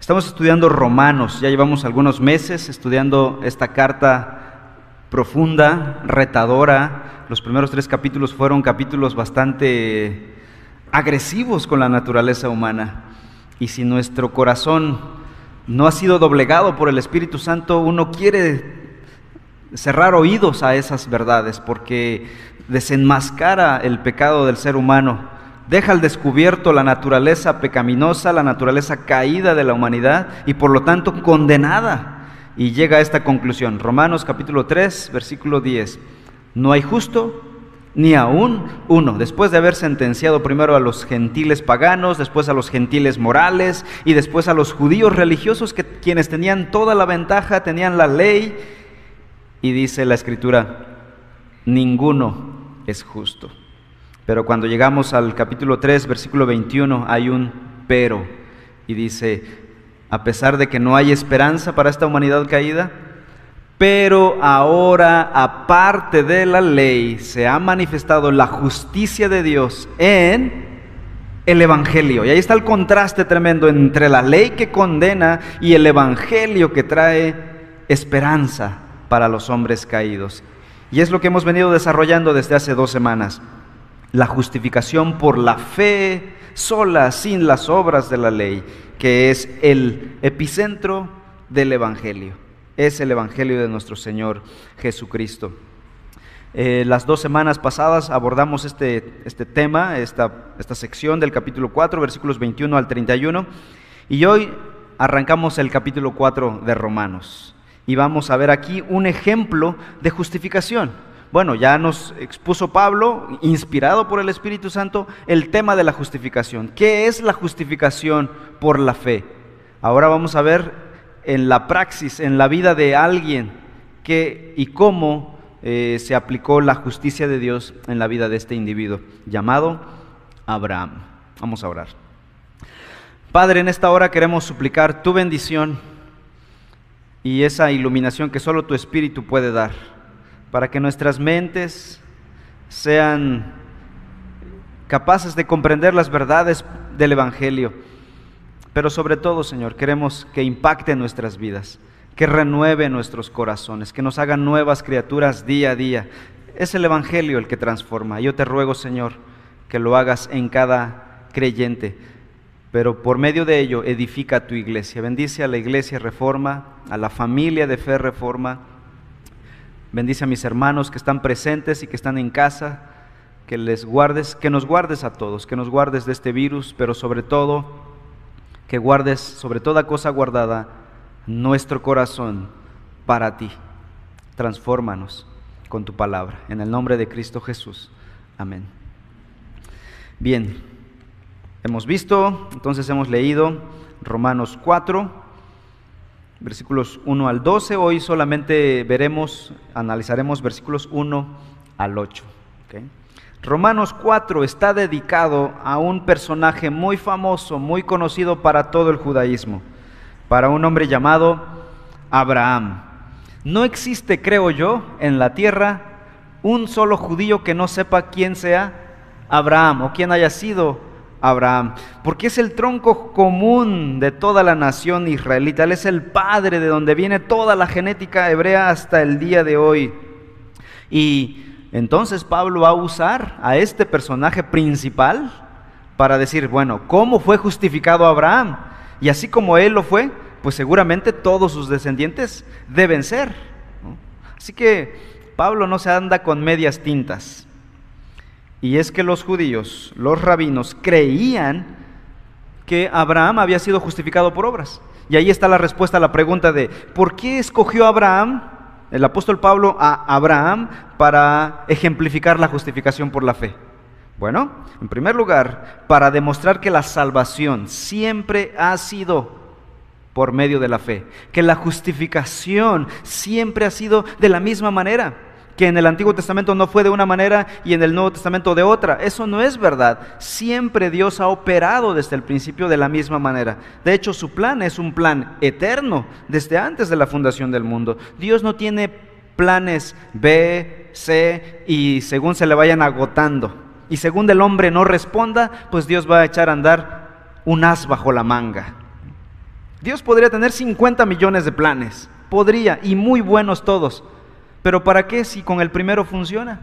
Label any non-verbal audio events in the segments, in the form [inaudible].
Estamos estudiando Romanos, ya llevamos algunos meses estudiando esta carta profunda, retadora. Los primeros tres capítulos fueron capítulos bastante agresivos con la naturaleza humana. Y si nuestro corazón no ha sido doblegado por el Espíritu Santo, uno quiere cerrar oídos a esas verdades porque desenmascara el pecado del ser humano deja al descubierto la naturaleza pecaminosa, la naturaleza caída de la humanidad y por lo tanto condenada. Y llega a esta conclusión, Romanos capítulo 3, versículo 10, no hay justo ni aún uno, después de haber sentenciado primero a los gentiles paganos, después a los gentiles morales y después a los judíos religiosos que quienes tenían toda la ventaja, tenían la ley, y dice la escritura, ninguno es justo. Pero cuando llegamos al capítulo 3, versículo 21, hay un pero. Y dice, a pesar de que no hay esperanza para esta humanidad caída, pero ahora, aparte de la ley, se ha manifestado la justicia de Dios en el Evangelio. Y ahí está el contraste tremendo entre la ley que condena y el Evangelio que trae esperanza para los hombres caídos. Y es lo que hemos venido desarrollando desde hace dos semanas la justificación por la fe sola, sin las obras de la ley, que es el epicentro del Evangelio. Es el Evangelio de nuestro Señor Jesucristo. Eh, las dos semanas pasadas abordamos este, este tema, esta, esta sección del capítulo 4, versículos 21 al 31, y hoy arrancamos el capítulo 4 de Romanos. Y vamos a ver aquí un ejemplo de justificación bueno, ya nos expuso Pablo, inspirado por el Espíritu Santo, el tema de la justificación. ¿Qué es la justificación por la fe? Ahora vamos a ver en la praxis, en la vida de alguien, qué y cómo eh, se aplicó la justicia de Dios en la vida de este individuo, llamado Abraham. Vamos a orar. Padre, en esta hora queremos suplicar tu bendición y esa iluminación que solo tu Espíritu puede dar para que nuestras mentes sean capaces de comprender las verdades del Evangelio. Pero sobre todo, Señor, queremos que impacte nuestras vidas, que renueve nuestros corazones, que nos hagan nuevas criaturas día a día. Es el Evangelio el que transforma. Yo te ruego, Señor, que lo hagas en cada creyente, pero por medio de ello edifica tu iglesia. Bendice a la iglesia Reforma, a la familia de fe Reforma Bendice a mis hermanos que están presentes y que están en casa, que les guardes, que nos guardes a todos, que nos guardes de este virus, pero sobre todo que guardes sobre toda cosa guardada nuestro corazón para ti. Transfórmanos con tu palabra. En el nombre de Cristo Jesús. Amén. Bien, hemos visto, entonces hemos leído Romanos 4 versículos 1 al 12. Hoy solamente veremos, analizaremos versículos 1 al 8. Romanos 4 está dedicado a un personaje muy famoso, muy conocido para todo el judaísmo, para un hombre llamado Abraham. No existe, creo yo, en la tierra un solo judío que no sepa quién sea Abraham o quién haya sido Abraham, porque es el tronco común de toda la nación israelita, él es el padre de donde viene toda la genética hebrea hasta el día de hoy. Y entonces Pablo va a usar a este personaje principal para decir, bueno, ¿cómo fue justificado Abraham? Y así como él lo fue, pues seguramente todos sus descendientes deben ser. Así que Pablo no se anda con medias tintas. Y es que los judíos, los rabinos, creían que Abraham había sido justificado por obras. Y ahí está la respuesta a la pregunta de, ¿por qué escogió Abraham, el apóstol Pablo, a Abraham para ejemplificar la justificación por la fe? Bueno, en primer lugar, para demostrar que la salvación siempre ha sido por medio de la fe, que la justificación siempre ha sido de la misma manera que en el Antiguo Testamento no fue de una manera y en el Nuevo Testamento de otra. Eso no es verdad. Siempre Dios ha operado desde el principio de la misma manera. De hecho, su plan es un plan eterno desde antes de la fundación del mundo. Dios no tiene planes B, C y según se le vayan agotando. Y según el hombre no responda, pues Dios va a echar a andar un as bajo la manga. Dios podría tener 50 millones de planes, podría, y muy buenos todos, pero ¿para qué si con el primero funciona?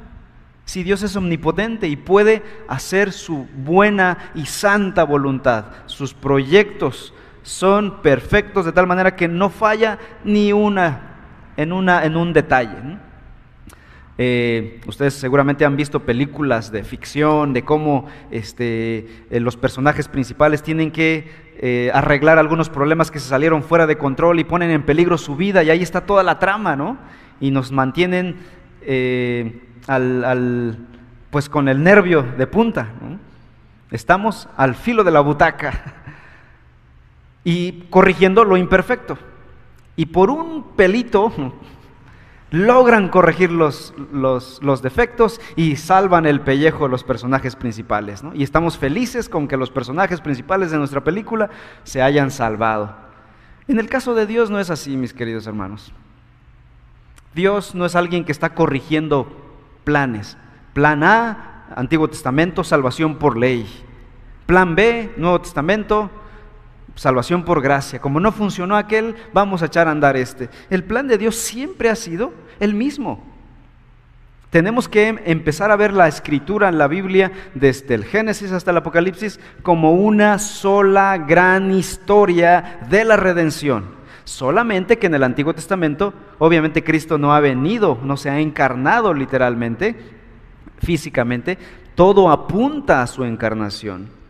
Si Dios es omnipotente y puede hacer su buena y santa voluntad, sus proyectos son perfectos de tal manera que no falla ni una en, una, en un detalle. Eh, ustedes seguramente han visto películas de ficción, de cómo este, eh, los personajes principales tienen que eh, arreglar algunos problemas que se salieron fuera de control y ponen en peligro su vida, y ahí está toda la trama, ¿no? Y nos mantienen al, pues con el nervio de punta. Estamos al filo de la butaca [laughs] y corrigiendo lo imperfecto. Y por un pelito [laughs] logran corregir los, los, defectos y salvan el pellejo los personajes principales. Y estamos felices con que los personajes principales de nuestra película se hayan salvado. En el caso de Dios no es así, mis queridos hermanos. Dios no es alguien que está corrigiendo planes. Plan A, Antiguo Testamento, salvación por ley. Plan B, Nuevo Testamento, salvación por gracia. Como no funcionó aquel, vamos a echar a andar este. El plan de Dios siempre ha sido el mismo. Tenemos que empezar a ver la escritura en la Biblia, desde el Génesis hasta el Apocalipsis, como una sola gran historia de la redención. Solamente que en el Antiguo Testamento, obviamente Cristo no ha venido, no se ha encarnado literalmente, físicamente, todo apunta a su encarnación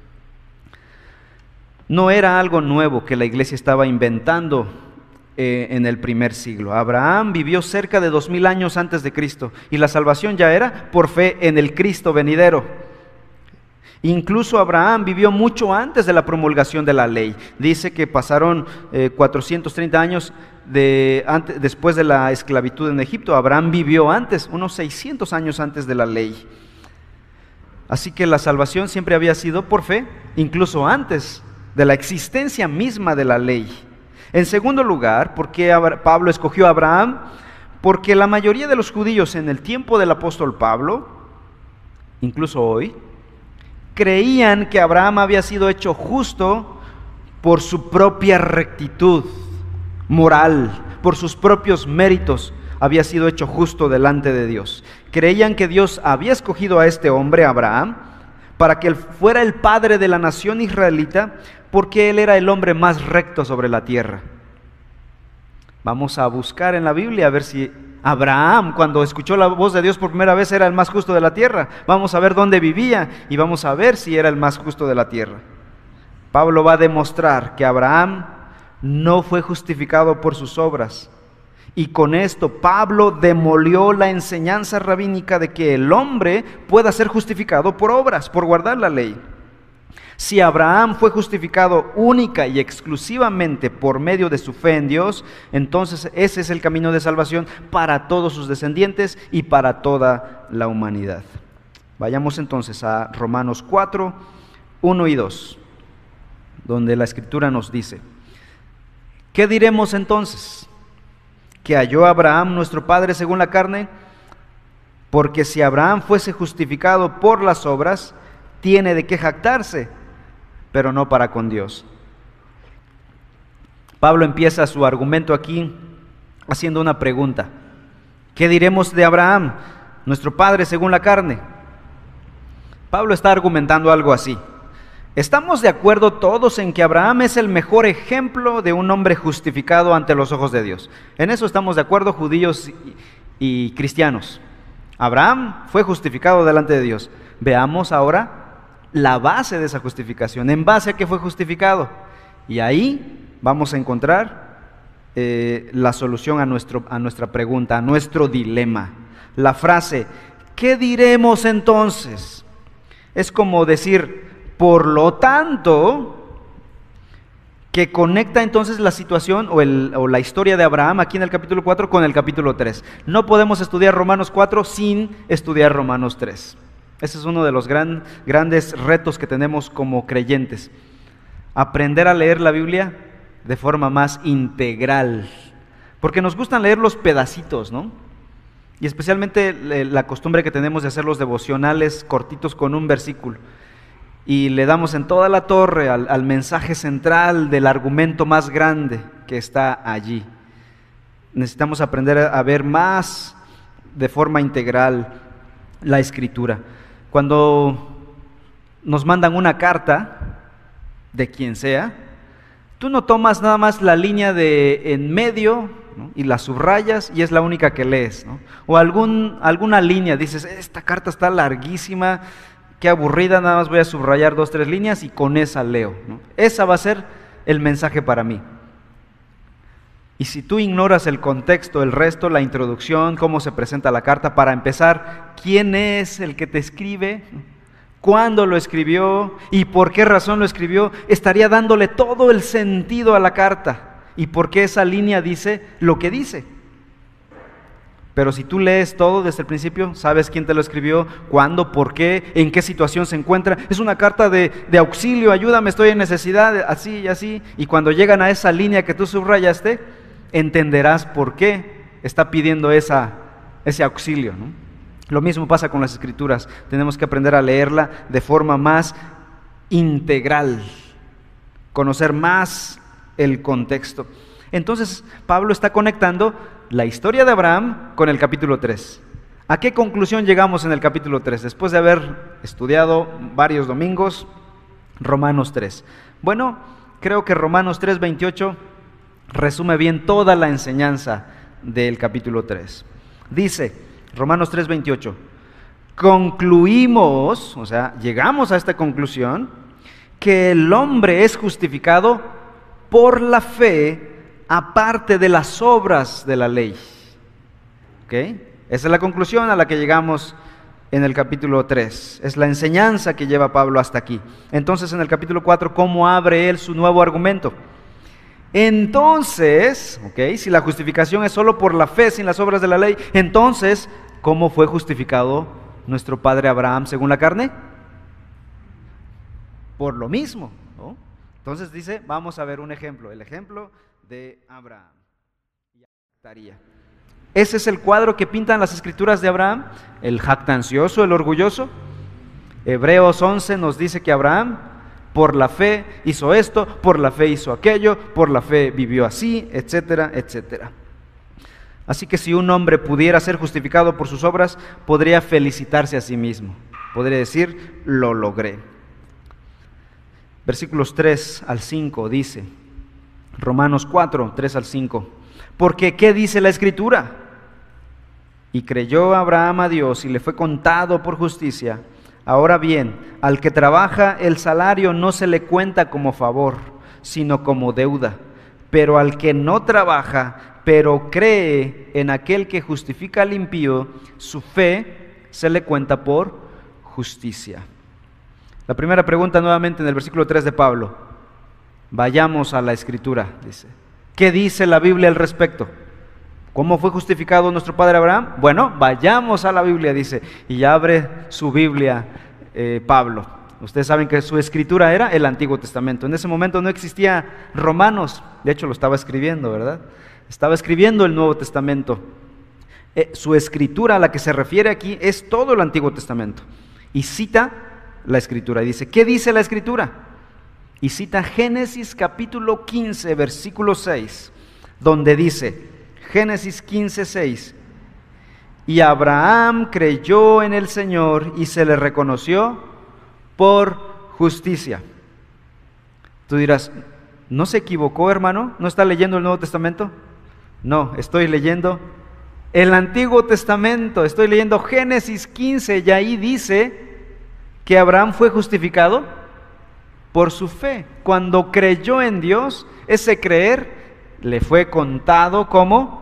no era algo nuevo que la iglesia estaba inventando eh, en el primer siglo. Abraham vivió cerca de dos mil años antes de Cristo y la salvación ya era por fe en el Cristo venidero. Incluso Abraham vivió mucho antes de la promulgación de la ley. Dice que pasaron 430 eh, años después de la esclavitud en Egipto. Abraham vivió antes, unos 600 años antes de la ley. Así que la salvación siempre había sido por fe, incluso antes de la existencia misma de la ley. En segundo lugar, ¿por qué Pablo escogió a Abraham? Porque la mayoría de los judíos en el tiempo del apóstol Pablo, incluso hoy, creían que Abraham había sido hecho justo por su propia rectitud moral, por sus propios méritos, había sido hecho justo delante de Dios. Creían que Dios había escogido a este hombre, Abraham, para que él fuera el padre de la nación israelita, porque él era el hombre más recto sobre la tierra. Vamos a buscar en la Biblia a ver si Abraham, cuando escuchó la voz de Dios por primera vez, era el más justo de la tierra. Vamos a ver dónde vivía y vamos a ver si era el más justo de la tierra. Pablo va a demostrar que Abraham no fue justificado por sus obras. Y con esto Pablo demolió la enseñanza rabínica de que el hombre pueda ser justificado por obras, por guardar la ley. Si Abraham fue justificado única y exclusivamente por medio de su fe en Dios, entonces ese es el camino de salvación para todos sus descendientes y para toda la humanidad. Vayamos entonces a Romanos 4, 1 y 2, donde la escritura nos dice, ¿qué diremos entonces? ¿Que halló Abraham nuestro Padre según la carne? Porque si Abraham fuese justificado por las obras, tiene de qué jactarse pero no para con Dios. Pablo empieza su argumento aquí haciendo una pregunta. ¿Qué diremos de Abraham, nuestro padre según la carne? Pablo está argumentando algo así. ¿Estamos de acuerdo todos en que Abraham es el mejor ejemplo de un hombre justificado ante los ojos de Dios? En eso estamos de acuerdo judíos y, cristianos. Abraham fue justificado delante de Dios. Veamos ahora la base de esa justificación, en base a que fue justificado. Y ahí vamos a encontrar eh, la solución a, nuestro, a nuestra pregunta, a nuestro dilema. La frase, ¿qué diremos entonces? Es como decir, por lo tanto, que conecta entonces la situación o, o, la historia de Abraham aquí en el capítulo 4 con el capítulo 3. No podemos estudiar Romanos 4 sin estudiar Romanos 3. Ese es uno de los grandes retos que tenemos como creyentes. Aprender a leer la Biblia de forma más integral. Porque nos gustan leer los pedacitos, ¿no? Y especialmente la costumbre que tenemos de hacer los devocionales cortitos con un versículo. y le damos en toda la torre al, al mensaje central del argumento más grande que está allí. Necesitamos aprender a ver más de forma integral la escritura. Cuando nos mandan una carta, de quien sea, tú no tomas nada más la línea de en medio y la subrayas y es la única que lees. O alguna línea, dices, esta carta está larguísima, qué aburrida, nada más voy a subrayar dos, tres líneas y con esa leo. Esa va a ser el mensaje para mí. Y si tú ignoras el contexto, el resto, la introducción, cómo se presenta la carta, para empezar, quién es el que te escribe, cuándo lo escribió y por qué razón lo escribió, estaría dándole todo el sentido a la carta y por qué esa línea dice lo que dice. Pero si tú lees todo desde el principio, sabes quién te lo escribió, cuándo, por qué, en qué situación se encuentra. Es una carta de, auxilio, ayúdame, estoy en necesidad, así y así. Y cuando llegan a esa línea que tú subrayaste, entenderás por qué está pidiendo ese auxilio. Lo mismo pasa con las escrituras. Tenemos que aprender a leerla de forma más integral, conocer más el contexto. Entonces, Pablo está conectando la historia de Abraham con el capítulo 3. ¿A qué conclusión llegamos en el capítulo 3? Después de haber estudiado varios domingos, Romanos 3. Bueno, creo que Romanos 3, 28 resume bien toda la enseñanza del capítulo 3. Dice, Romanos 3:28, concluimos, o sea, llegamos a esta conclusión, que el hombre es justificado por la fe aparte de las obras de la ley. ¿Ok? Esa es la conclusión a la que llegamos en el capítulo 3. Es la enseñanza que lleva Pablo hasta aquí. Entonces en el capítulo 4, ¿cómo abre él su nuevo argumento? Entonces, ok, si la justificación es solo por la fe sin las obras de la ley, entonces, ¿cómo fue justificado nuestro padre Abraham según la carne? Por lo mismo. ¿no? Entonces dice, vamos a ver un ejemplo, el ejemplo de Abraham. Ese es el cuadro que pintan las escrituras de Abraham, el jactancioso, el orgulloso. Hebreos 11 nos dice que Abraham por la fe hizo esto, por la fe hizo aquello, por la fe vivió así, etcétera, etcétera. Así que si un hombre pudiera ser justificado por sus obras, podría felicitarse a sí mismo. Podría decir, lo logré. Versículos 3 al 5 dice, Romanos 4, 3 al 5, porque ¿qué dice la escritura? Y creyó Abraham a Dios y le fue contado por justicia. Ahora bien, al que trabaja el salario no se le cuenta como favor, sino como deuda. Pero al que no trabaja, pero cree en aquel que justifica al impío, su fe se le cuenta por justicia. La primera pregunta nuevamente en el versículo 3 de Pablo. Vayamos a la escritura, dice. ¿Qué dice la Biblia al respecto? ¿Cómo fue justificado nuestro padre Abraham? Bueno, vayamos a la Biblia, dice, y abre su Biblia eh, Pablo. Ustedes saben que su escritura era el Antiguo Testamento. En ese momento no existía Romanos, de hecho lo estaba escribiendo, ¿verdad? Estaba escribiendo el Nuevo Testamento. Eh, su escritura a la que se refiere aquí es todo el Antiguo Testamento. Y cita la escritura. Y dice, ¿qué dice la escritura? Y cita Génesis capítulo 15, versículo 6, donde dice, Génesis 15, 6. Y Abraham creyó en el Señor y se le reconoció por justicia. Tú dirás, ¿no se equivocó, hermano? ¿No está leyendo el Nuevo Testamento? No, estoy leyendo el Antiguo Testamento. Estoy leyendo Génesis 15 y ahí dice que Abraham fue justificado por su fe. Cuando creyó en Dios, ese creer le fue contado como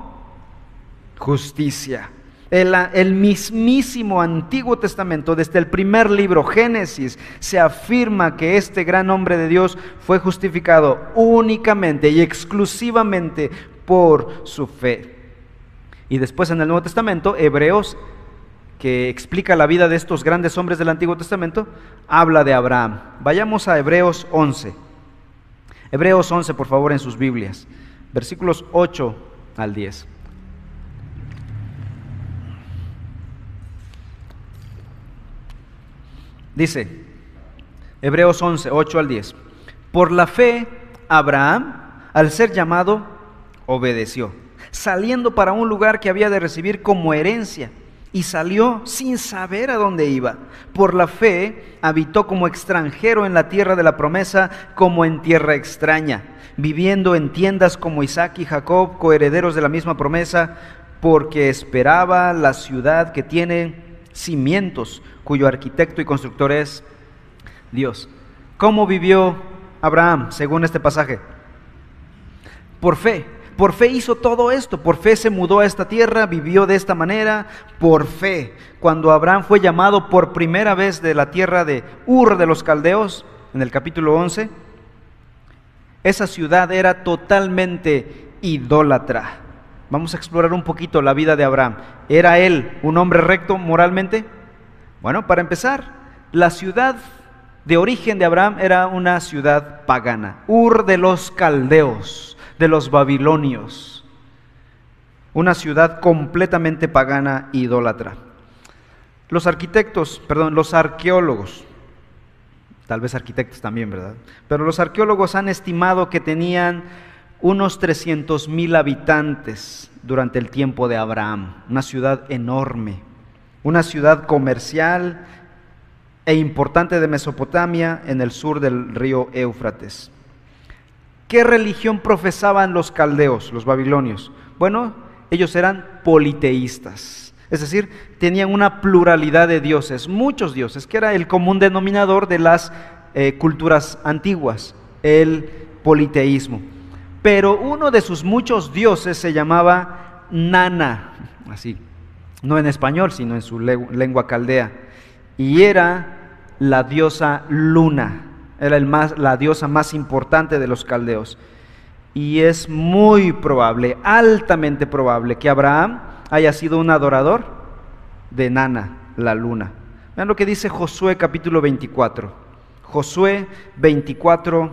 justicia. El, mismísimo Antiguo Testamento, desde el primer libro, Génesis, se afirma que este gran hombre de Dios fue justificado únicamente y exclusivamente por su fe. Y después en el Nuevo Testamento, Hebreos, que explica la vida de estos grandes hombres del Antiguo Testamento, habla de Abraham. Vayamos a Hebreos 11. Hebreos 11, por favor, en sus Biblias, versículos 8 al 10. Dice, Hebreos 11, 8 al 10. Por la fe, Abraham, al ser llamado, obedeció, saliendo para un lugar que había de recibir como herencia, y salió sin saber a dónde iba. Por la fe, habitó como extranjero en la tierra de la promesa, como en tierra extraña, viviendo en tiendas como Isaac y Jacob, coherederos de la misma promesa, porque esperaba la ciudad que tiene cimientos, cuyo arquitecto y constructor es Dios. ¿Cómo vivió Abraham según este pasaje? Por fe. Por fe hizo todo esto, por fe se mudó a esta tierra, vivió de esta manera, por fe. Cuando Abraham fue llamado por primera vez de la tierra de Ur de los Caldeos, en el capítulo 11, esa ciudad era totalmente idólatra. Vamos a explorar un poquito la vida de Abraham. ¿Era él un hombre recto moralmente? Bueno, para empezar, la ciudad de origen de Abraham era una ciudad pagana, Ur de los Caldeos, de los babilonios, una ciudad completamente pagana idólatra. Los arquitectos, perdón, los arqueólogos, tal vez arquitectos también, ¿verdad? Pero los arqueólogos han estimado que tenían unos 300 mil habitantes durante el tiempo de Abraham, una ciudad enorme, una ciudad comercial e importante de Mesopotamia en el sur del río Éufrates. ¿Qué religión profesaban los caldeos, los babilonios? Bueno, ellos eran politeístas, es decir, tenían una pluralidad de dioses, muchos dioses, que era el común denominador de las eh, culturas antiguas, el politeísmo. Pero uno de sus muchos dioses se llamaba Nana, así, no en español, sino en su lengua caldea, y era la diosa Luna, era el más, la diosa más importante de los caldeos. Y es muy probable, altamente probable, que Abraham haya sido un adorador de Nana, la luna. Vean lo que dice Josué capítulo 24. Josué 24,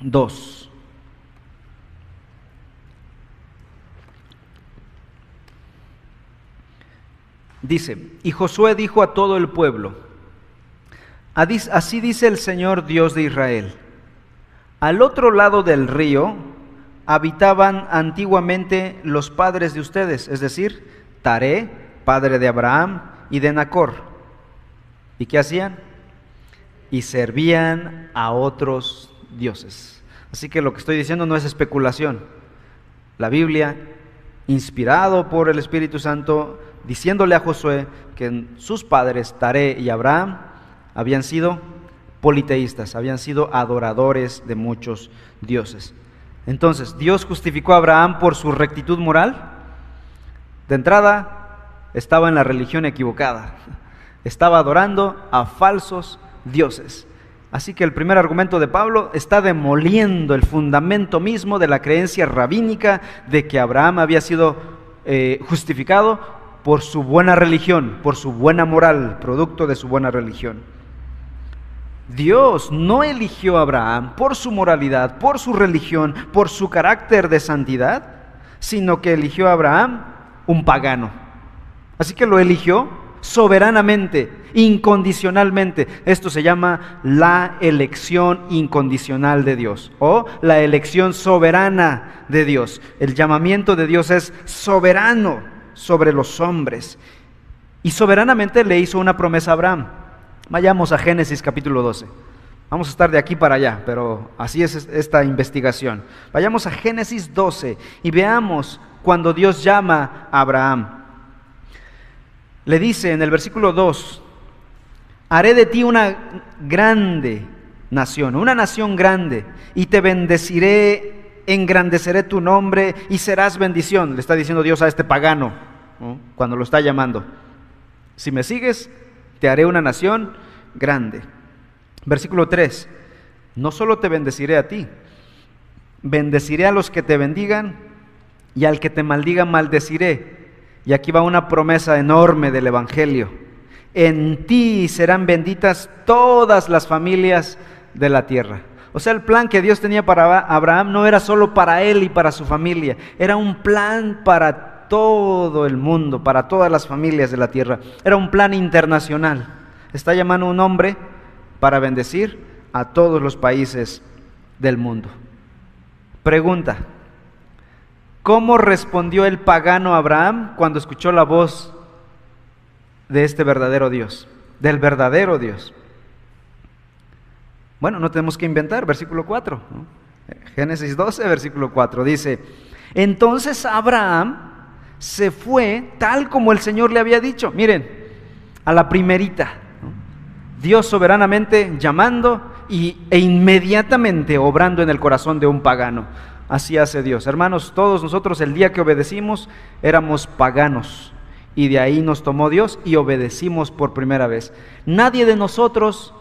2. Dice, y Josué dijo a todo el pueblo, así dice el Señor Dios de Israel, al otro lado del río habitaban antiguamente los padres de ustedes, es decir, Taré, padre de Abraham y de Nacor. ¿Y qué hacían? Y servían a otros dioses. Así que lo que estoy diciendo no es especulación. La Biblia, inspirado por el Espíritu Santo, diciéndole a Josué que sus padres, Taré y Abraham, habían sido politeístas, habían sido adoradores de muchos dioses. Entonces, ¿Dios justificó a Abraham por su rectitud moral? De entrada, estaba en la religión equivocada. Estaba adorando a falsos dioses. Así que el primer argumento de Pablo está demoliendo el fundamento mismo de la creencia rabínica de que Abraham había sido eh, justificado por su buena religión, por su buena moral, producto de su buena religión. Dios no eligió a Abraham por su moralidad, por su religión, por su carácter de santidad, sino que eligió a Abraham un pagano. Así que lo eligió soberanamente, incondicionalmente. Esto se llama la elección incondicional de Dios o la elección soberana de Dios. El llamamiento de Dios es soberano sobre los hombres. Y soberanamente le hizo una promesa a Abraham. Vayamos a Génesis capítulo 12. Vamos a estar de aquí para allá, pero así es esta investigación. Vayamos a Génesis 12 y veamos cuando Dios llama a Abraham. Le dice en el versículo 2, haré de ti una grande nación, una nación grande, y te bendeciré engrandeceré tu nombre y serás bendición, le está diciendo Dios a este pagano cuando lo está llamando. Si me sigues, te haré una nación grande. Versículo 3, no solo te bendeciré a ti, bendeciré a los que te bendigan y al que te maldiga maldeciré. Y aquí va una promesa enorme del Evangelio. En ti serán benditas todas las familias de la tierra. O sea, el plan que Dios tenía para Abraham no era solo para él y para su familia, era un plan para todo el mundo, para todas las familias de la tierra. Era un plan internacional. Está llamando un hombre para bendecir a todos los países del mundo. Pregunta, ¿cómo respondió el pagano Abraham cuando escuchó la voz de este verdadero Dios, del verdadero Dios? Bueno, no tenemos que inventar, versículo 4. Génesis 12, versículo 4 dice, entonces Abraham se fue tal como el Señor le había dicho. Miren, a la primerita. Dios soberanamente llamando y, e inmediatamente obrando en el corazón de un pagano. Así hace Dios. Hermanos, todos nosotros el día que obedecimos éramos paganos. Y de ahí nos tomó Dios y obedecimos por primera vez. Nadie de nosotros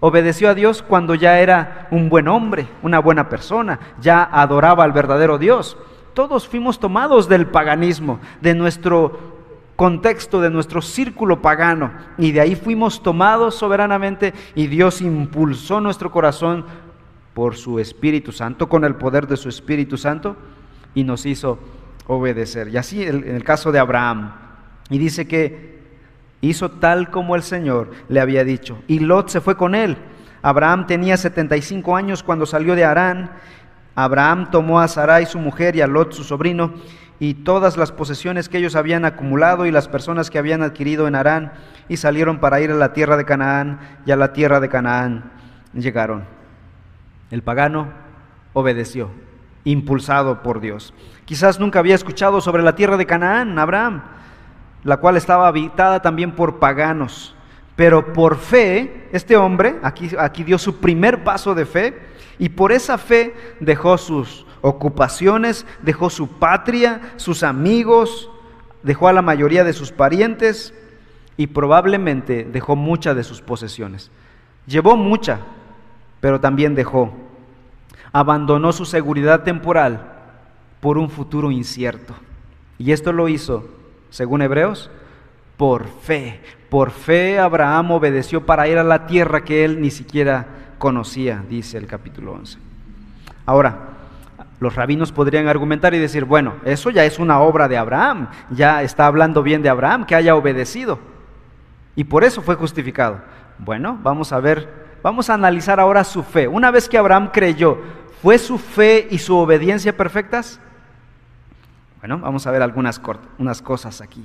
obedeció a Dios cuando ya era un buen hombre, una buena persona, ya adoraba al verdadero Dios todos fuimos tomados del paganismo, de nuestro contexto, de nuestro círculo pagano, y de ahí fuimos tomados soberanamente y Dios impulsó nuestro corazón por su Espíritu Santo, con el poder de su Espíritu Santo, y nos hizo obedecer. Y así en el caso de Abraham, y dice que hizo tal como el Señor le había dicho, y Lot se fue con él. Abraham tenía 75 años cuando salió de Arán Abraham tomó a Sarai su mujer y a Lot su sobrino y todas las posesiones que ellos habían acumulado y las personas que habían adquirido en Arán y salieron para ir a la tierra de Canaán y a la tierra de Canaán llegaron. El pagano obedeció, impulsado por Dios. Quizás nunca había escuchado sobre la tierra de Canaán, Abraham, la cual estaba habitada también por paganos. Pero por fe, este hombre, aquí, aquí dio su primer paso de fe, y por esa fe dejó sus ocupaciones, dejó su patria, sus amigos, dejó a la mayoría de sus parientes y probablemente dejó muchas de sus posesiones. Llevó mucha, pero también dejó. Abandonó su seguridad temporal por un futuro incierto. Y esto lo hizo, según Hebreos, por fe. Por fe Abraham obedeció para ir a la tierra que él ni siquiera conocía, dice el capítulo 11. Ahora, los rabinos podrían argumentar y decir, bueno, eso ya es una obra de Abraham, ya está hablando bien de Abraham, que haya obedecido. Y por eso fue justificado. Bueno, vamos a ver, vamos a analizar ahora su fe. Una vez que Abraham creyó, ¿fue su fe y su obediencia perfectas? Bueno, vamos a ver algunas unas cosas aquí.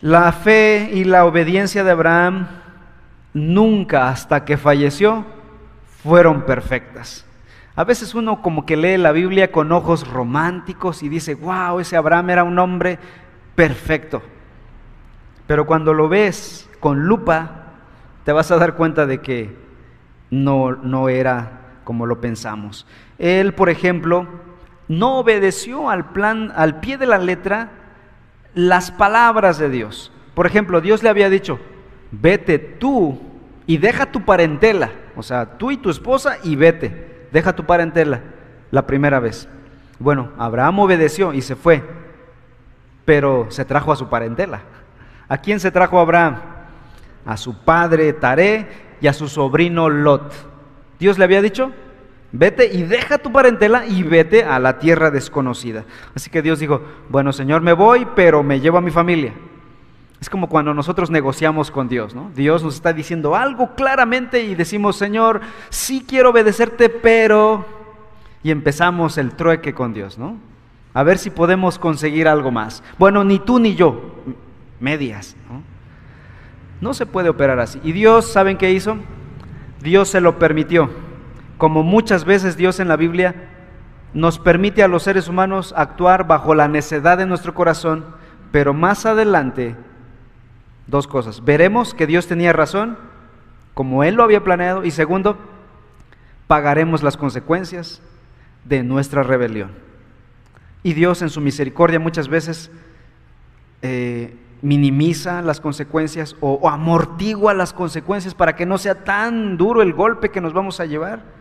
La fe y la obediencia de Abraham nunca hasta que falleció fueron perfectas. A veces uno como que lee la Biblia con ojos románticos y dice, wow, ese Abraham era un hombre perfecto. Pero cuando lo ves con lupa, te vas a dar cuenta de que no, no era como lo pensamos. Él, por ejemplo, no obedeció al plan, al pie de la letra, las palabras de Dios. Por ejemplo, Dios le había dicho, vete tú y deja tu parentela, o sea, tú y tu esposa y vete, deja tu parentela la primera vez. Bueno, Abraham obedeció y se fue, pero se trajo a su parentela. ¿A quién se trajo Abraham? A su padre Taré y a su sobrino Lot. Dios le había dicho, vete y deja tu parentela y vete a la tierra desconocida. Así que Dios dijo, bueno Señor, me voy, pero me llevo a mi familia. Es como cuando nosotros negociamos con Dios, ¿no? Dios nos está diciendo algo claramente y decimos, Señor, sí quiero obedecerte, pero... Y empezamos el trueque con Dios, ¿no? A ver si podemos conseguir algo más. Bueno, ni tú ni yo, medias, ¿no? No se puede operar así. Y Dios, ¿saben qué hizo? Dios se lo permitió. Como muchas veces Dios en la Biblia nos permite a los seres humanos actuar bajo la necedad de nuestro corazón, pero más adelante Dos cosas. Veremos que Dios tenía razón, como Él lo había planeado. Y segundo, pagaremos las consecuencias de nuestra rebelión. Y Dios en su misericordia muchas veces eh, minimiza las consecuencias o, o amortigua las consecuencias para que no sea tan duro el golpe que nos vamos a llevar.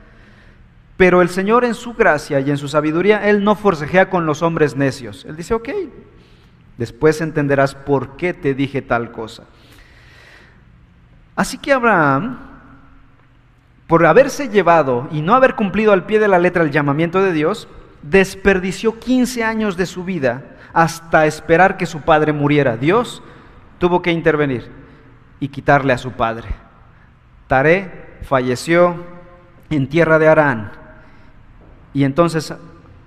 Pero el Señor en su gracia y en su sabiduría, Él no forcejea con los hombres necios. Él dice, ok, Después entenderás por qué te dije tal cosa. Así que Abraham, por haberse llevado y no haber cumplido al pie de la letra el llamamiento de Dios, desperdició 15 años de su vida hasta esperar que su padre muriera. Dios tuvo que intervenir y quitarle a su padre. Taré falleció en tierra de Arán. Y entonces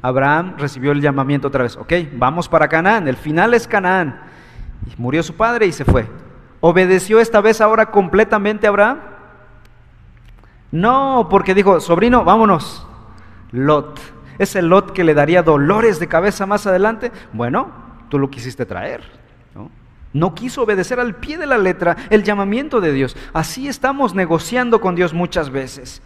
Abraham recibió el llamamiento otra vez. Ok, vamos para Canaán. El final es Canaán. Y murió su padre y se fue. ¿Obedeció esta vez ahora completamente Abraham? No, porque dijo, sobrino, vámonos. Lot. ¿Es el Lot que le daría dolores de cabeza más adelante? Bueno, tú lo quisiste traer. ¿no? no quiso obedecer al pie de la letra el llamamiento de Dios. Así estamos negociando con Dios muchas veces.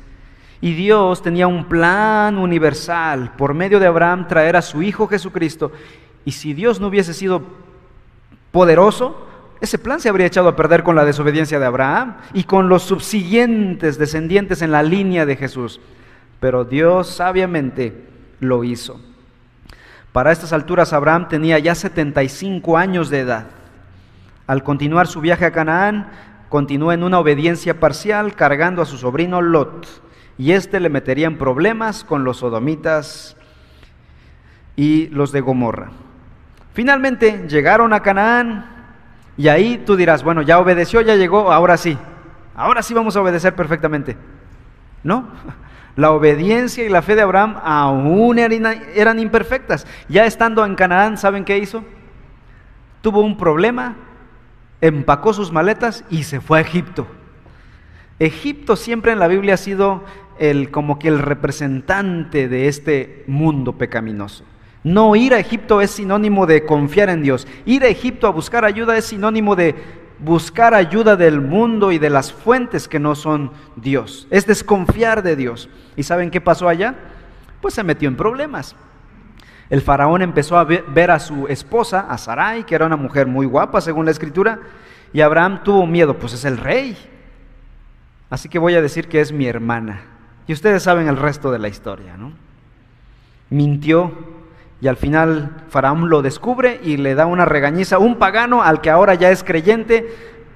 Y Dios tenía un plan universal por medio de Abraham traer a su Hijo Jesucristo. Y si Dios no hubiese sido poderoso, ese plan se habría echado a perder con la desobediencia de Abraham y con los subsiguientes descendientes en la línea de Jesús. Pero Dios sabiamente lo hizo. Para estas alturas Abraham tenía ya 75 años de edad. Al continuar su viaje a Canaán, continuó en una obediencia parcial cargando a su sobrino Lot. Y éste le metería en problemas con los sodomitas y los de Gomorra. Finalmente llegaron a Canaán y ahí tú dirás, bueno, ya obedeció, ya llegó, ahora sí, ahora sí vamos a obedecer perfectamente. ¿No? La obediencia y la fe de Abraham aún eran imperfectas. Ya estando en Canaán, ¿saben qué hizo? Tuvo un problema, empacó sus maletas y se fue a Egipto. Egipto siempre en la Biblia ha sido el, como que el representante de este mundo pecaminoso. No ir a Egipto es sinónimo de confiar en Dios. Ir a Egipto a buscar ayuda es sinónimo de buscar ayuda del mundo y de las fuentes que no son Dios. Es desconfiar de Dios. ¿Y saben qué pasó allá? Pues se metió en problemas. El faraón empezó a ver a su esposa, a Sarai, que era una mujer muy guapa según la escritura, y Abraham tuvo miedo, pues es el rey. Así que voy a decir que es mi hermana. Y ustedes saben el resto de la historia, ¿no? Mintió, y al final Faraón lo descubre y le da una regañiza. Un pagano al que ahora ya es creyente,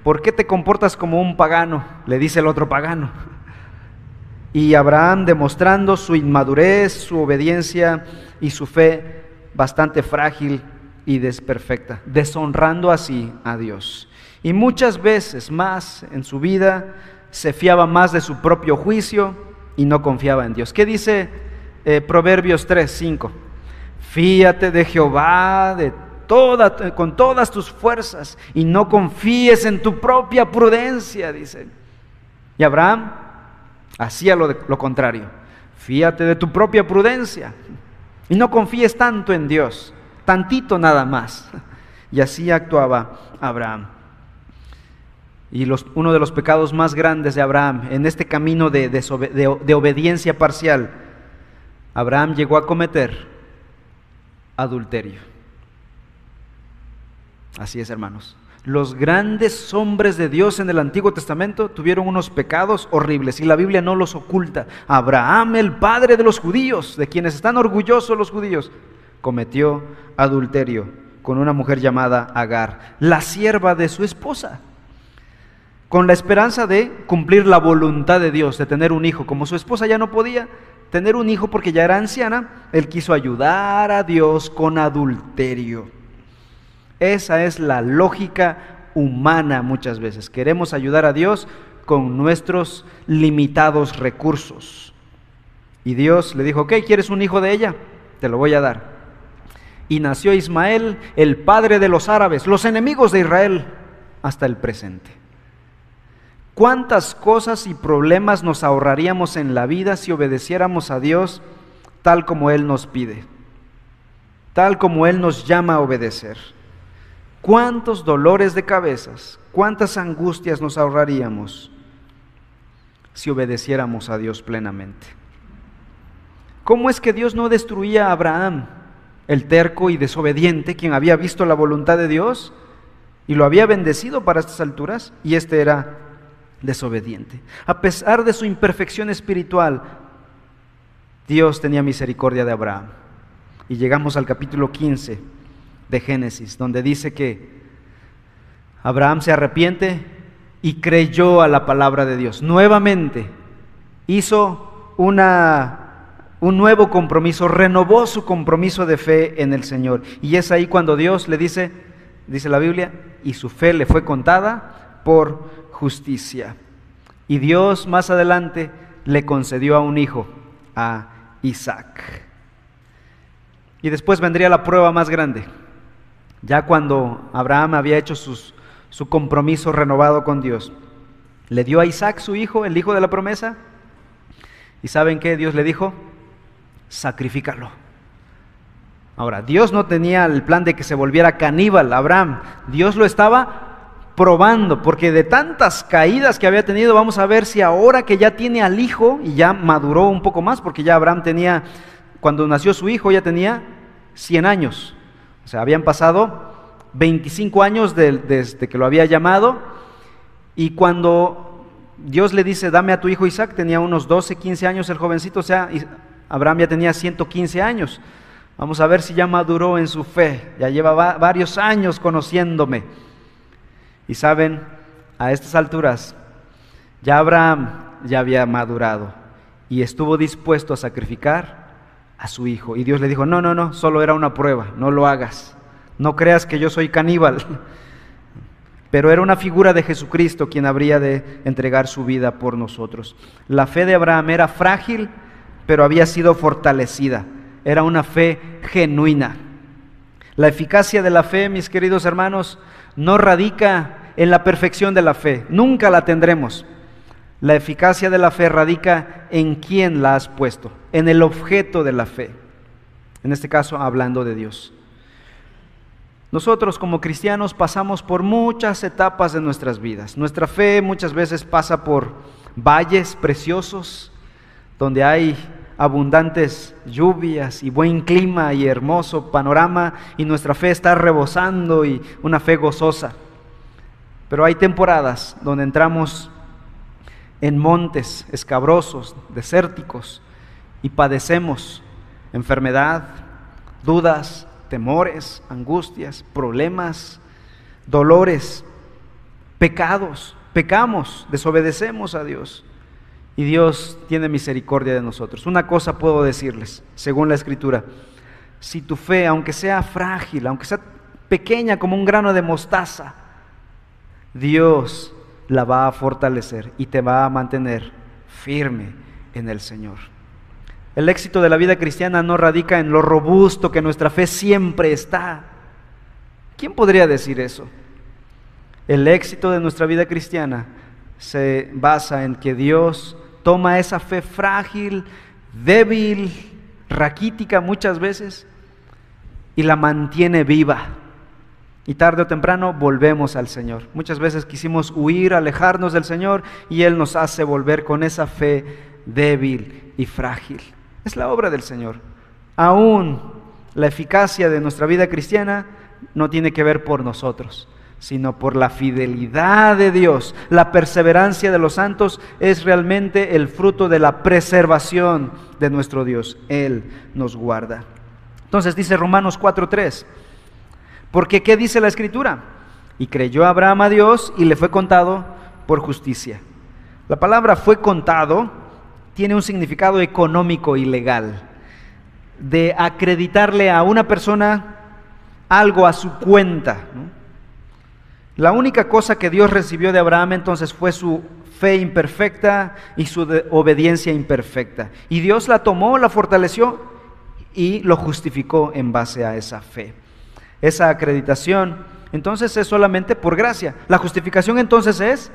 ¿por qué te comportas como un pagano? Le dice el otro pagano. Y Abraham demostrando su inmadurez, su obediencia y su fe bastante frágil y desperfecta, deshonrando así a Dios. Y muchas veces más en su vida se fiaba más de su propio juicio y no confiaba en Dios. ¿Qué dice eh, Proverbios 3, 5? Fíate de Jehová de toda, con todas tus fuerzas y no confíes en tu propia prudencia, dice. Y Abraham hacía lo, lo contrario. Fíate de tu propia prudencia y no confíes tanto en Dios, tantito nada más. [laughs] Y así actuaba Abraham. Y uno de los pecados más grandes de Abraham en este camino de, de obediencia parcial, Abraham llegó a cometer adulterio. Así es, hermanos. Los grandes hombres de Dios en el Antiguo Testamento tuvieron unos pecados horribles y la Biblia no los oculta. Abraham, el padre de los judíos, de quienes están orgullosos los judíos, cometió adulterio con una mujer llamada Agar, la sierva de su esposa, con la esperanza de cumplir la voluntad de Dios, de tener un hijo. Como su esposa ya no podía, tener un hijo porque ya era anciana, él quiso ayudar a Dios con adulterio. Esa es la lógica humana muchas veces. Queremos ayudar a Dios con nuestros limitados recursos. Y Dios le dijo, ok, ¿quieres un hijo de ella? Te lo voy a dar. Y nació Ismael, el padre de los árabes, los enemigos de Israel, hasta el presente. ¿Cuántas cosas y problemas nos ahorraríamos en la vida si obedeciéramos a Dios tal como Él nos pide? Tal como Él nos llama a obedecer. ¿Cuántos dolores de cabezas, cuántas angustias nos ahorraríamos si obedeciéramos a Dios plenamente? ¿Cómo es que Dios no destruía a Abraham, el terco y desobediente, quien había visto la voluntad de Dios y lo había bendecido para estas alturas? Y este era desobediente. A pesar de su imperfección espiritual, Dios tenía misericordia de Abraham. Y llegamos al capítulo 15 de Génesis, donde dice que Abraham se arrepiente y creyó a la palabra de Dios. Nuevamente hizo una, un nuevo compromiso, renovó su compromiso de fe en el Señor. Y es ahí cuando Dios le dice, dice la Biblia, y su fe le fue contada por justicia. Y Dios más adelante le concedió a un hijo, a Isaac. Y después vendría la prueba más grande. Ya cuando Abraham había hecho su compromiso renovado con Dios, le dio a Isaac su hijo, el hijo de la promesa. ¿Y saben qué? Dios le dijo, sacrifícalo. Ahora, Dios no tenía el plan de que se volviera caníbal Abraham. Dios lo estaba probando, porque de tantas caídas que había tenido, vamos a ver si ahora que ya tiene al hijo y ya maduró un poco más, porque ya Abraham tenía, cuando nació su hijo, ya tenía 100 años. O sea, habían pasado 25 años desde que lo había llamado, y cuando Dios le dice, dame a tu hijo Isaac, tenía unos 12, 15 años el jovencito, o sea, Abraham ya tenía 115 años. Vamos a ver si ya maduró en su fe, ya lleva varios años conociéndome. Y saben, a estas alturas, ya Abraham ya había madurado y estuvo dispuesto a sacrificar a su hijo. Y Dios le dijo, no, no, no, solo era una prueba, no lo hagas. No creas que yo soy caníbal. [laughs] Pero era una figura de Jesucristo quien habría de entregar su vida por nosotros. La fe de Abraham era frágil, pero había sido fortalecida era una fe genuina. La eficacia de la fe, mis queridos hermanos, no radica en la perfección de la fe, nunca la tendremos. La eficacia de la fe radica en quién la has puesto, en el objeto de la fe. En este caso, hablando de Dios. Nosotros como cristianos pasamos por muchas etapas de nuestras vidas. Nuestra fe muchas veces pasa por valles preciosos, donde hay abundantes lluvias y buen clima y hermoso panorama y nuestra fe está rebosando y una fe gozosa. Pero hay temporadas donde entramos en montes escabrosos, desérticos y padecemos enfermedad, dudas, temores, angustias, problemas, dolores, pecados, pecamos, desobedecemos a Dios y Dios tiene misericordia de nosotros. Una cosa puedo decirles, según la Escritura, si tu fe, aunque sea frágil, aunque sea pequeña como un grano de mostaza, Dios la va a fortalecer y te va a mantener firme en el Señor. El éxito de la vida cristiana no radica en lo robusto que nuestra fe siempre está. ¿Quién podría decir eso? El éxito de nuestra vida cristiana se basa en que Dios toma esa fe frágil, débil, raquítica muchas veces, y la mantiene viva. Y tarde o temprano volvemos al Señor. Muchas veces quisimos huir, alejarnos del Señor, y Él nos hace volver con esa fe débil y frágil. Es la obra del Señor. Aún la eficacia de nuestra vida cristiana no tiene que ver por nosotros sino por la fidelidad de Dios. La perseverancia de los santos es realmente el fruto de la preservación de nuestro Dios. Él nos guarda. Entonces dice Romanos 4:3, porque ¿qué dice la escritura? Y creyó Abraham a Dios y le fue contado por justicia. La palabra fue contado tiene un significado económico y legal, de acreditarle a una persona algo a su cuenta. ¿no? La única cosa que Dios recibió de Abraham entonces fue su fe imperfecta y su obediencia imperfecta. Y Dios la tomó, la fortaleció y lo justificó en base a esa fe. Esa acreditación entonces es solamente por gracia. La justificación entonces es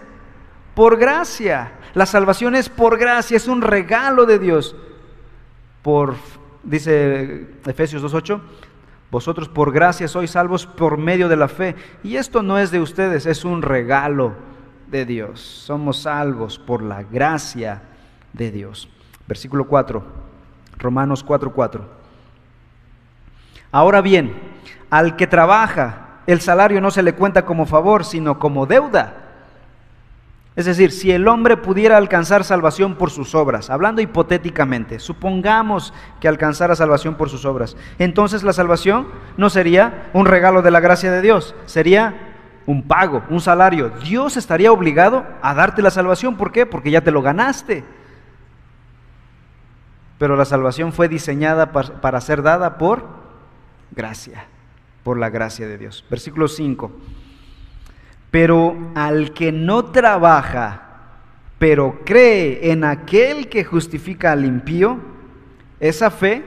por gracia. La salvación es por gracia, es un regalo de Dios. Por, dice Efesios 2.8, vosotros por gracia sois salvos por medio de la fe. Y esto no es de ustedes, es un regalo de Dios. Somos salvos por la gracia de Dios. Versículo 4, Romanos 4:4. 4. Ahora bien, al que trabaja, el salario no se le cuenta como favor, sino como deuda. Es decir, si el hombre pudiera alcanzar salvación por sus obras, hablando hipotéticamente, supongamos que alcanzara salvación por sus obras, entonces la salvación no sería un regalo de la gracia de Dios, sería un pago, un salario. Dios estaría obligado a darte la salvación, ¿por qué? Porque ya te lo ganaste. Pero la salvación fue diseñada para ser dada por gracia, por la gracia de Dios. Versículo 5. Pero al que no trabaja, pero cree en aquel que justifica al impío, esa fe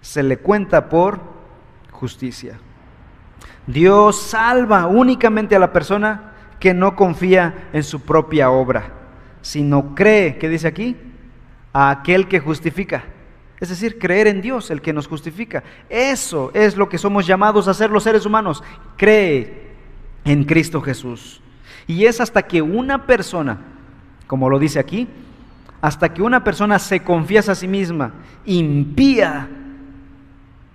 se le cuenta por justicia. Dios salva únicamente a la persona que no confía en su propia obra, sino cree, ¿qué dice aquí? A aquel que justifica. Es decir, creer en Dios, el que nos justifica. Eso es lo que somos llamados a hacer los seres humanos. Cree en Cristo Jesús. Y es hasta que una persona, como lo dice aquí, hasta que una persona se confiesa a sí misma, impía,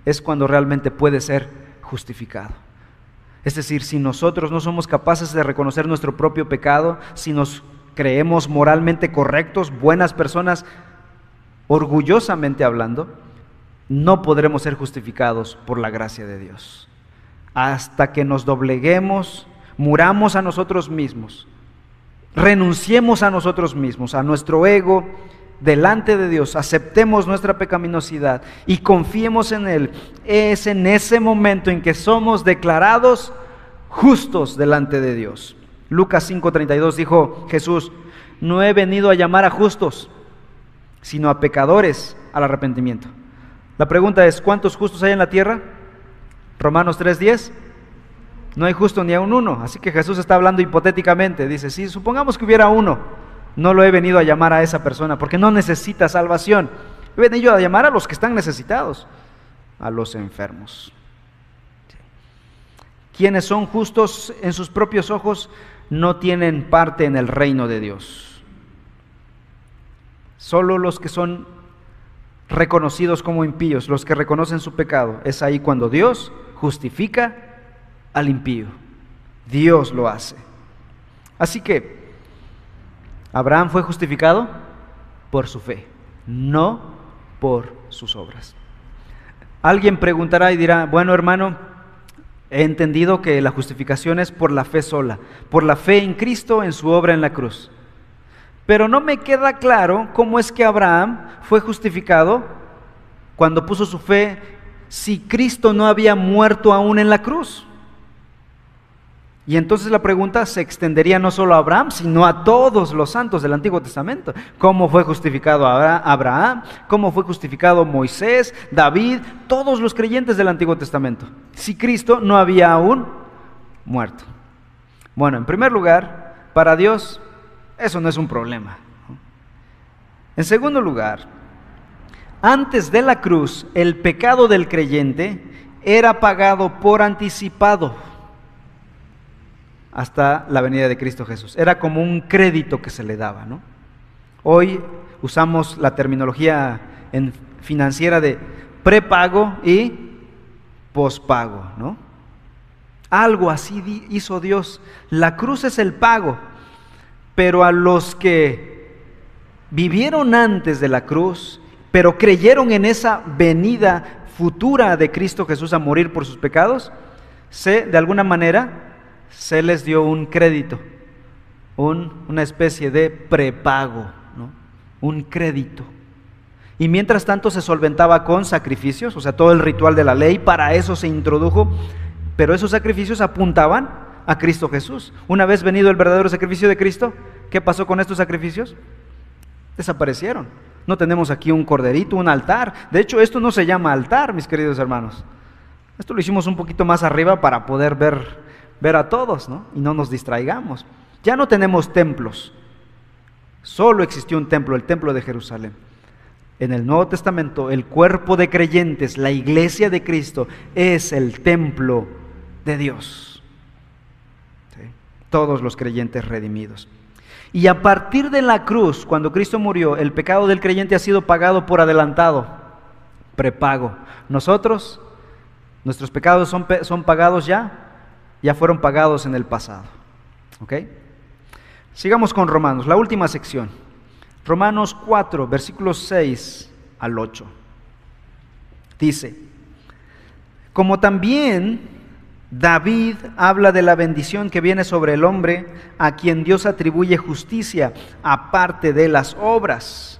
es cuando realmente puede ser justificado. Es decir, si nosotros no somos capaces de reconocer nuestro propio pecado, si nos creemos moralmente correctos, buenas personas, orgullosamente hablando, no podremos ser justificados por la gracia de Dios. Hasta que nos dobleguemos, muramos a nosotros mismos, renunciemos a nosotros mismos, a nuestro ego, delante de Dios, aceptemos nuestra pecaminosidad y confiemos en Él, es en ese momento en que somos declarados justos delante de Dios. Lucas 5:32 dijo Jesús, no he venido a llamar a justos, sino a pecadores al arrepentimiento. La pregunta es, ¿cuántos justos hay en la tierra? Romanos 3:10. No hay justo ni a un uno. Así que Jesús está hablando hipotéticamente. Dice, si supongamos que hubiera uno, no lo he venido a llamar a esa persona porque no necesita salvación. He venido a llamar a los que están necesitados, a los enfermos. Quienes son justos en sus propios ojos no tienen parte en el reino de Dios. Solo los que son reconocidos como impíos, los que reconocen su pecado, es ahí cuando Dios justifica al impío. Dios lo hace. Así que Abraham fue justificado por su fe, no por sus obras. Alguien preguntará y dirá, bueno hermano, he entendido que la justificación es por la fe sola, por la fe en Cristo en su obra en la cruz. Pero no me queda claro cómo es que Abraham fue justificado cuando puso su fe si Cristo no había muerto aún en la cruz. Y entonces la pregunta se extendería no solo a Abraham, sino a todos los santos del Antiguo Testamento. ¿Cómo fue justificado Abraham? ¿Cómo fue justificado Moisés, David, todos los creyentes del Antiguo Testamento? Si Cristo no había aún muerto. Bueno, en primer lugar, para Dios eso no es un problema. En segundo lugar, antes de la cruz, el pecado del creyente era pagado por anticipado hasta la venida de Cristo Jesús. Era como un crédito que se le daba. ¿no? Hoy usamos la terminología en financiera de prepago y pospago. ¿no? Algo así hizo Dios. La cruz es el pago pero a los que vivieron antes de la cruz, pero creyeron en esa venida futura de Cristo Jesús a morir por sus pecados, se, de alguna manera, se les dio un crédito, una especie de prepago, un crédito. Y mientras tanto se solventaba con sacrificios, o sea, todo el ritual de la ley, para eso se introdujo, pero esos sacrificios apuntaban a Cristo Jesús. Una vez venido el verdadero sacrificio de Cristo, ¿qué pasó con estos sacrificios? Desaparecieron. No tenemos aquí un corderito, un altar. De hecho, esto no se llama altar, mis queridos hermanos. Esto lo hicimos un poquito más arriba para poder ver, ver a todos, ¿no? Y no nos distraigamos. Ya no tenemos templos. Solo existió un templo, el templo de Jerusalén. En el Nuevo Testamento, el cuerpo de creyentes, la iglesia de Cristo, es el templo de Dios todos los creyentes redimidos. Y a partir de la cruz, cuando Cristo murió, el pecado del creyente ha sido pagado por adelantado, prepago. Nosotros, nuestros pecados son, son pagados ya, ya fueron pagados en el pasado. ¿Ok? Sigamos con Romanos, la última sección. Romanos 4, versículos 6 al 8. Dice, como también David habla de la bendición que viene sobre el hombre a quien Dios atribuye justicia aparte de las obras.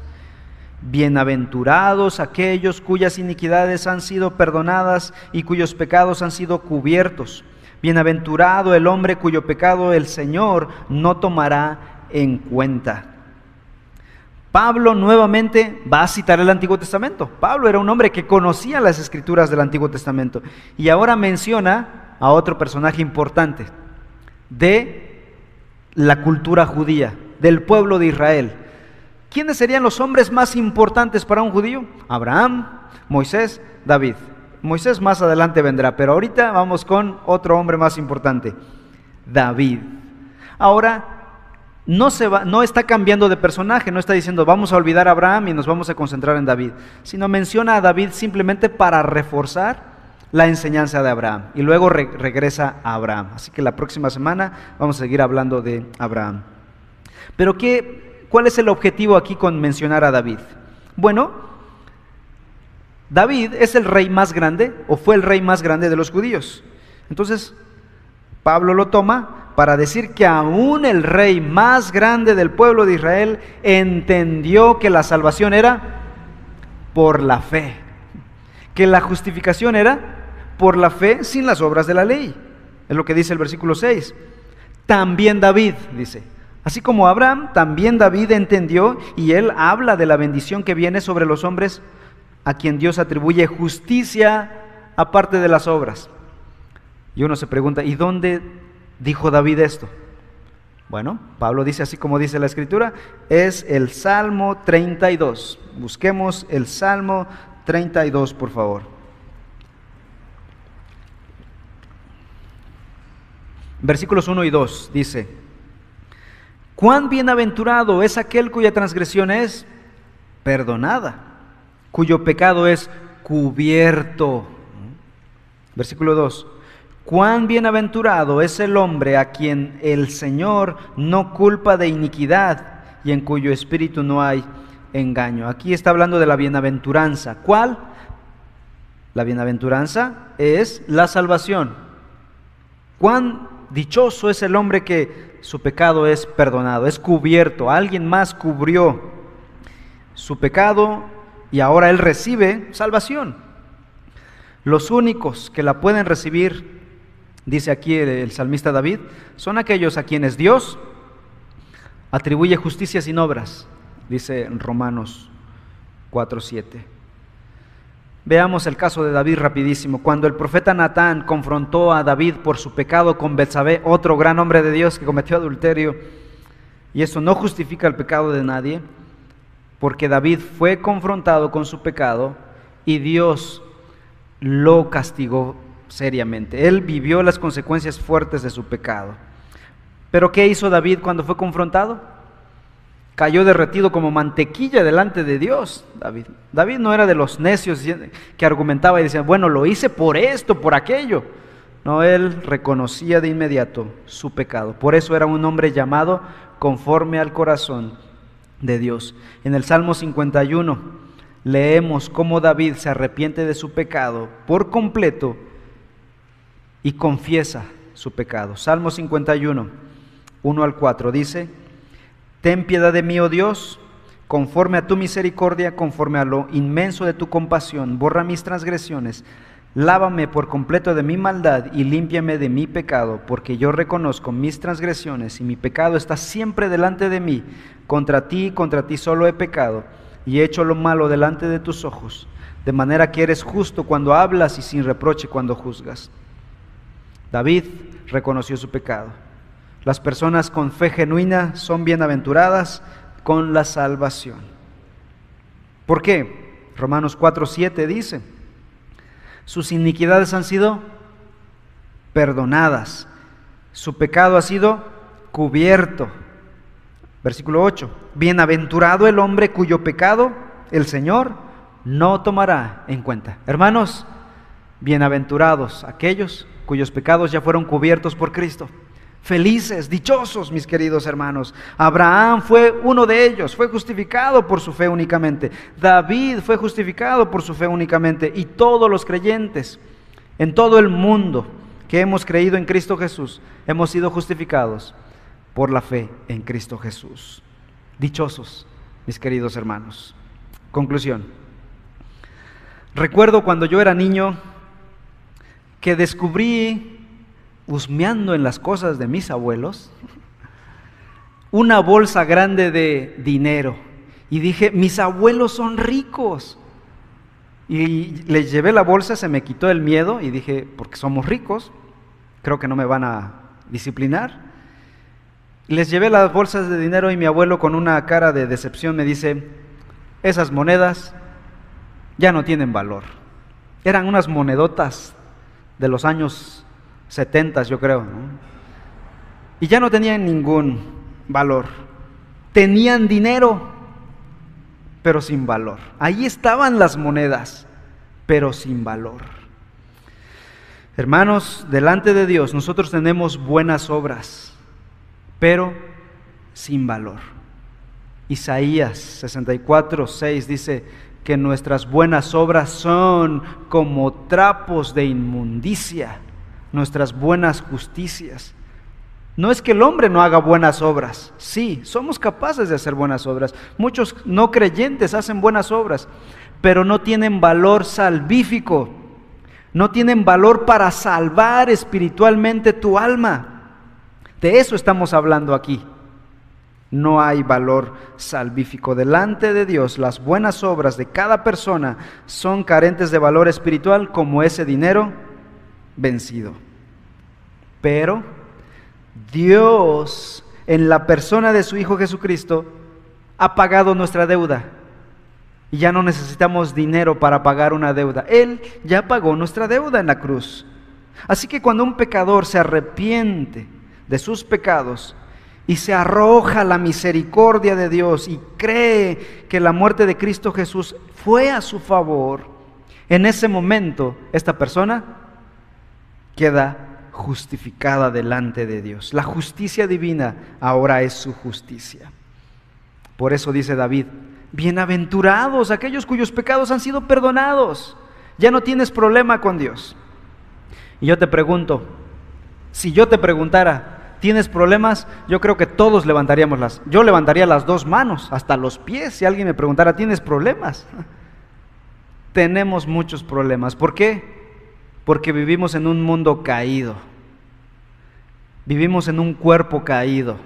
Bienaventurados aquellos cuyas iniquidades han sido perdonadas y cuyos pecados han sido cubiertos. Bienaventurado el hombre cuyo pecado el Señor no tomará en cuenta. Pablo nuevamente va a citar el Antiguo Testamento. Pablo era un hombre que conocía las escrituras del Antiguo Testamento y ahora menciona a otro personaje importante de la cultura judía, del pueblo de Israel. ¿Quiénes serían los hombres más importantes para un judío? Abraham, Moisés, David. Moisés más adelante vendrá, pero ahorita vamos con otro hombre más importante, David. Ahora, no, se va, no está cambiando de personaje, no está diciendo vamos a olvidar a Abraham y nos vamos a concentrar en David, sino menciona a David simplemente para reforzar la enseñanza de Abraham y luego regresa a Abraham. Así que la próxima semana vamos a seguir hablando de Abraham. Pero ¿qué, ¿cuál es el objetivo aquí con mencionar a David? Bueno, David es el rey más grande o fue el rey más grande de los judíos. Entonces, Pablo lo toma para decir que aún el rey más grande del pueblo de Israel entendió que la salvación era por la fe, que la justificación era por la fe sin las obras de la ley. Es lo que dice el versículo 6. También David, dice, así como Abraham, también David entendió y él habla de la bendición que viene sobre los hombres a quien Dios atribuye justicia aparte de las obras. Y uno se pregunta, ¿y dónde dijo David esto? Bueno, Pablo dice así como dice la escritura, es el Salmo 32. Busquemos el Salmo 32, por favor. Versículos 1 y 2 dice, cuán bienaventurado es aquel cuya transgresión es perdonada cuyo pecado es cubierto. Versículo 2. Cuán bienaventurado es el hombre a quien el Señor no culpa de iniquidad y en cuyo espíritu no hay engaño. Aquí está hablando de la bienaventuranza. ¿Cuál? La bienaventuranza es la salvación. Cuán dichoso es el hombre que su pecado es perdonado, es cubierto. Alguien más cubrió su pecado y ahora él recibe salvación. Los únicos que la pueden recibir, dice aquí el, salmista David, son aquellos a quienes Dios atribuye justicia sin obras, dice Romanos 4:7. Veamos el caso de David rapidísimo. Cuando el profeta Natán confrontó a David por su pecado con Betsabé, otro gran hombre de Dios que cometió adulterio, y eso no justifica el pecado de nadie, porque David fue confrontado con su pecado y Dios lo castigó seriamente. Él vivió las consecuencias fuertes de su pecado. Pero ¿qué hizo David cuando fue confrontado? Cayó derretido como mantequilla delante de Dios, David. David no era de los necios que argumentaba y decía, bueno, lo hice por esto, por aquello. No, él reconocía de inmediato su pecado. Por eso era un hombre llamado conforme al corazón de Dios. En el Salmo 51 leemos cómo David se arrepiente de su pecado por completo y confiesa su pecado. Salmo 51, 1 al 4 dice, Ten piedad de mí, oh Dios, conforme a tu misericordia, conforme a lo inmenso de tu compasión, borra mis transgresiones Lávame por completo de mi maldad y límpiame de mi pecado, porque yo reconozco mis transgresiones y mi pecado está siempre delante de mí. Contra ti, contra ti solo he pecado y he hecho lo malo delante de tus ojos, de manera que eres justo cuando hablas y sin reproche cuando juzgas. David reconoció su pecado. Las personas con fe genuina son bienaventuradas con la salvación. ¿Por qué? Romanos 4:7 dice, sus iniquidades han sido perdonadas, su pecado ha sido cubierto. Versículo 8, bienaventurado el hombre cuyo pecado el Señor no tomará en cuenta. Hermanos, bienaventurados aquellos cuyos pecados ya fueron cubiertos por Cristo. Felices, dichosos, mis queridos hermanos. Abraham fue uno de ellos, fue justificado por su fe únicamente. David fue justificado por su fe únicamente. Y todos los creyentes en todo el mundo que hemos creído en Cristo Jesús, hemos sido justificados por la fe en Cristo Jesús. Dichosos, mis queridos hermanos. Conclusión. Recuerdo cuando yo era niño que descubrí husmeando en las cosas de mis abuelos, una bolsa grande de dinero. Y dije, mis abuelos son ricos. Y les llevé la bolsa, se me quitó el miedo y dije, porque somos ricos, creo que no me van a disciplinar. Les llevé las bolsas de dinero y mi abuelo con una cara de decepción me dice, esas monedas ya no tienen valor. Eran unas monedotas de los años 70, yo creo. Y ya no tenían ningún valor. Tenían dinero, pero sin valor. Ahí estaban las monedas, pero sin valor. Hermanos, delante de Dios nosotros tenemos buenas obras, pero sin valor. Isaías 64, 6 dice que nuestras buenas obras son como trapos de inmundicia, nuestras buenas justicias. No es que el hombre no haga buenas obras, sí, somos capaces de hacer buenas obras. Muchos no creyentes hacen buenas obras, pero no tienen valor salvífico, no tienen valor para salvar espiritualmente tu alma. De eso estamos hablando aquí. No hay valor salvífico. Delante de Dios, las buenas obras de cada persona son carentes de valor espiritual como ese dinero vencido. Pero Dios, en la persona de su Hijo Jesucristo, ha pagado nuestra deuda. Y ya no necesitamos dinero para pagar una deuda. Él ya pagó nuestra deuda en la cruz. Así que cuando un pecador se arrepiente de sus pecados y se arroja la misericordia de Dios y cree que la muerte de Cristo Jesús fue a su favor, en ese momento esta persona queda justificada delante de Dios. La justicia divina ahora es su justicia. Por eso dice David, bienaventurados aquellos cuyos pecados han sido perdonados. Ya no tienes problema con Dios. Y yo te pregunto, si yo te preguntara, ¿tienes problemas? Yo creo que todos levantaríamos las, yo levantaría las dos manos, hasta los pies, si alguien me preguntara, ¿tienes problemas? [laughs] Tenemos muchos problemas. ¿Por qué? Porque vivimos en un mundo caído. Vivimos en un cuerpo caído.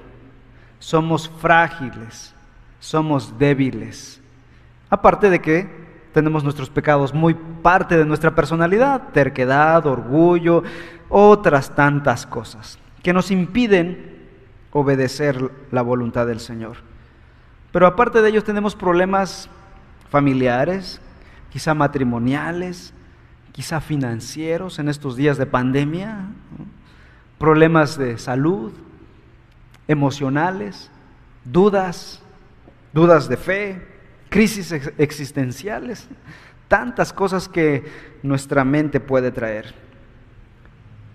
Somos frágiles, somos débiles. Aparte de que tenemos nuestros pecados muy parte de nuestra personalidad, terquedad, orgullo, otras tantas cosas que nos impiden obedecer la voluntad del Señor. Pero aparte de ellos tenemos problemas familiares, quizá matrimoniales, quizá financieros en estos días de pandemia problemas de salud, emocionales, dudas, dudas de fe, crisis existenciales, tantas cosas que nuestra mente puede traer.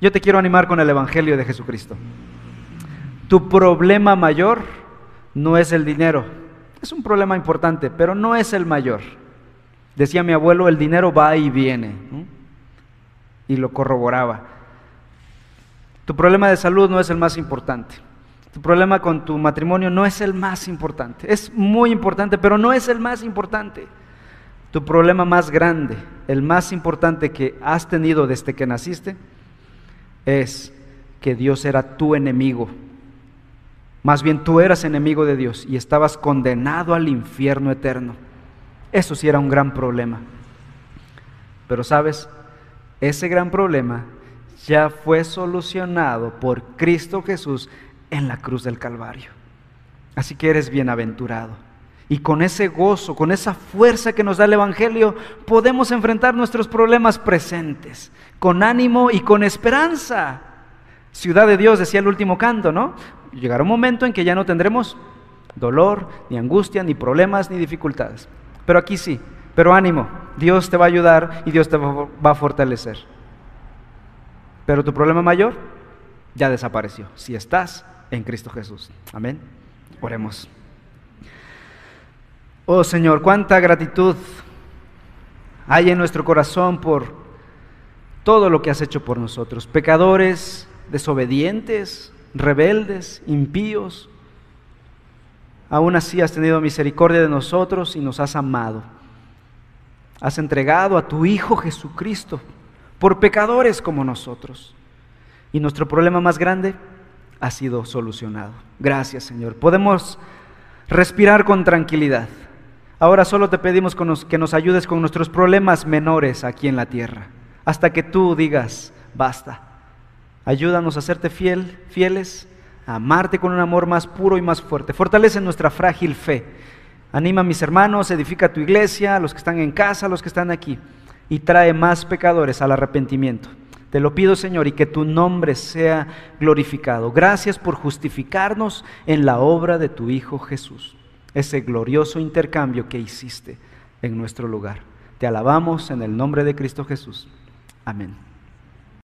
Yo te quiero animar con el Evangelio de Jesucristo. Tu problema mayor no es el dinero. Es un problema importante, pero no es el mayor. Decía mi abuelo, el dinero va y viene. Y lo corroboraba. Tu problema de salud no es el más importante. Tu problema con tu matrimonio no es el más importante. Es muy importante, pero no es el más importante. Tu problema más grande, el más importante que has tenido desde que naciste, es que Dios era tu enemigo. Más bien tú eras enemigo de Dios y estabas condenado al infierno eterno. Eso sí era un gran problema. Pero sabes, ese gran problema ya fue solucionado por Cristo Jesús en la cruz del Calvario. Así que eres bienaventurado. Y con ese gozo, con esa fuerza que nos da el Evangelio, podemos enfrentar nuestros problemas presentes, con ánimo y con esperanza. Ciudad de Dios, decía el último canto, ¿no? Llegará un momento en que ya no tendremos dolor, ni angustia, ni problemas, ni dificultades. Pero aquí sí, pero ánimo, Dios te va a ayudar y Dios te va a fortalecer. Pero tu problema mayor ya desapareció, si estás en Cristo Jesús. Amén. Oremos. Oh Señor, cuánta gratitud hay en nuestro corazón por todo lo que has hecho por nosotros. Pecadores, desobedientes, rebeldes, impíos. Aún así has tenido misericordia de nosotros y nos has amado. Has entregado a tu Hijo Jesucristo por pecadores como nosotros. Y nuestro problema más grande ha sido solucionado. Gracias Señor. Podemos respirar con tranquilidad. Ahora solo te pedimos que nos ayudes con nuestros problemas menores aquí en la tierra, hasta que tú digas, basta. Ayúdanos a serte fiel, fieles, amarte con un amor más puro y más fuerte. Fortalece nuestra frágil fe. Anima a mis hermanos, edifica tu iglesia, a los que están en casa, a los que están aquí, y trae más pecadores al arrepentimiento. Te lo pido, Señor, y que tu nombre sea glorificado. Gracias por justificarnos en la obra de tu Hijo Jesús, ese glorioso intercambio que hiciste en nuestro lugar. Te alabamos en el nombre de Cristo Jesús. Amén.